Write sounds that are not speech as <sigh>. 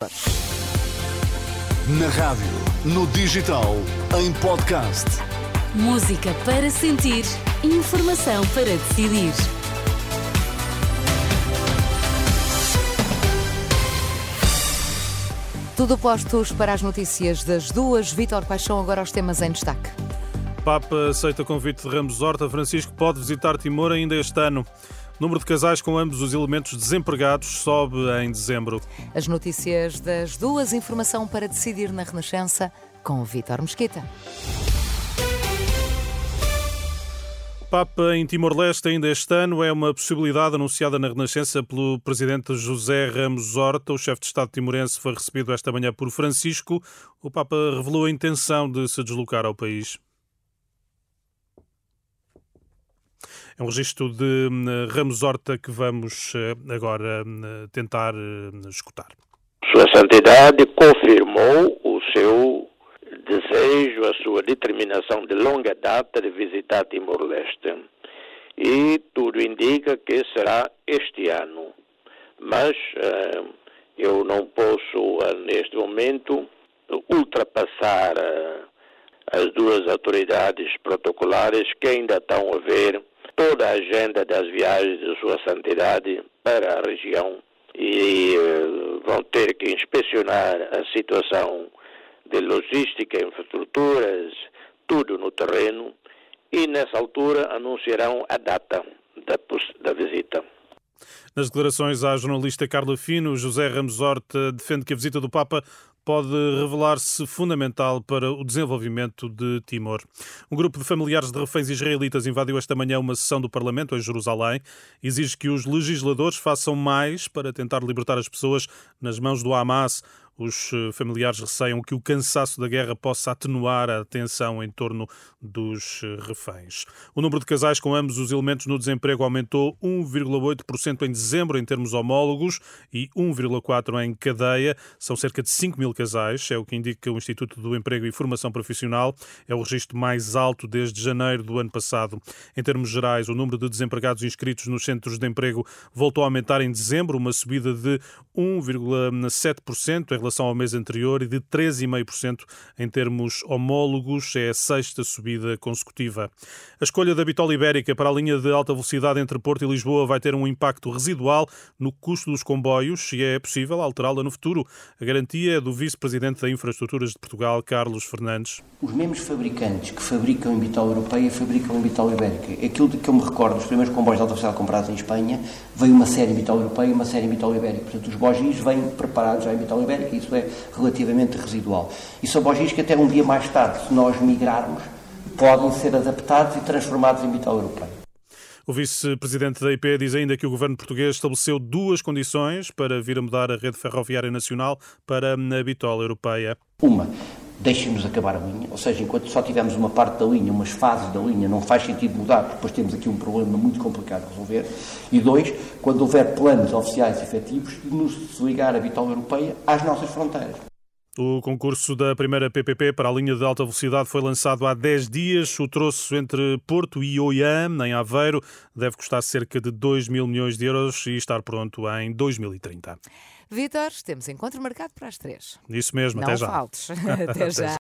Na rádio, no digital, em podcast. Música para sentir, informação para decidir. Tudo postos para as notícias das duas. Vítor, quais são agora os temas em destaque? Papa aceita convite de Ramos Horta. Francisco pode visitar Timor ainda este ano. Número de casais com ambos os elementos desempregados sobe em dezembro. As notícias das duas, informação para decidir na Renascença com Vítor Mesquita. Papa em Timor-Leste ainda este ano é uma possibilidade anunciada na Renascença pelo presidente José Ramos Horta. O chefe de Estado timorense foi recebido esta manhã por Francisco. O Papa revelou a intenção de se deslocar ao país. É um registro de hum, Ramos Horta que vamos eh, agora hum, tentar hum, escutar. Sua Santidade confirmou o seu desejo, a sua determinação de longa data de visitar Timor-Leste. E tudo indica que será este ano. Mas uh, eu não posso, uh, neste momento, ultrapassar uh, as duas autoridades protocolares que ainda estão a ver toda a agenda das viagens de Sua Santidade para a região e uh, vão ter que inspecionar a situação de logística, infraestruturas, tudo no terreno e nessa altura anunciarão a data da, da visita. Nas declarações à jornalista Carla Fino, José Ramos Horta defende que a visita do Papa pode revelar-se fundamental para o desenvolvimento de Timor. Um grupo de familiares de reféns israelitas invadiu esta manhã uma sessão do Parlamento em Jerusalém. Exige que os legisladores façam mais para tentar libertar as pessoas nas mãos do Hamas. Os eh, familiares receiam que o cansaço da guerra possa atenuar a tensão em torno dos eh, reféns. O número de casais com ambos os elementos no desemprego aumentou 1,8% em dezembro em termos homólogos e 1,4% em cadeia. São cerca de 5 mil casais, é o que indica o Instituto do Emprego e Formação Profissional. É o registro mais alto desde janeiro do ano passado. Em termos gerais, o número de desempregados inscritos nos centros de emprego voltou a aumentar em dezembro, uma subida de 1,7% em relação ao mês anterior e de 13,5% em termos homólogos. É a sexta subida consecutiva. A escolha da bitola ibérica para a linha de alta velocidade entre Porto e Lisboa vai ter um impacto residual no custo dos comboios e é possível alterá-la no futuro. A garantia é do vice-presidente da Infraestruturas de Portugal, Carlos Fernandes. Os mesmos fabricantes que fabricam em bitola europeia fabricam em bitola ibérica. Aquilo de que eu me recordo, os primeiros comboios de alta velocidade comprados em Espanha, veio uma série em bitola europeia e uma série em bitola ibérica. Portanto, os bogis vêm preparados já em bitola ibérica isso é relativamente residual. E são bogis que até um dia mais tarde, se nós migrarmos, podem ser adaptados e transformados em bitola europeia. O vice-presidente da IP diz ainda que o governo português estabeleceu duas condições para vir a mudar a rede ferroviária nacional para a bitola europeia. Uma, deixem-nos acabar a linha, ou seja, enquanto só tivermos uma parte da linha, umas fases da linha, não faz sentido mudar, porque depois temos aqui um problema muito complicado de resolver. E dois, quando houver planos oficiais efetivos, nos desligar a bitola europeia às nossas fronteiras. O concurso da primeira PPP para a linha de alta velocidade foi lançado há 10 dias. O troço entre Porto e Oiã, em Aveiro, deve custar cerca de 2 mil milhões de euros e estar pronto em 2030. Vítor, temos encontro marcado para as três. Isso mesmo, Não <laughs> até já. faltes. até já.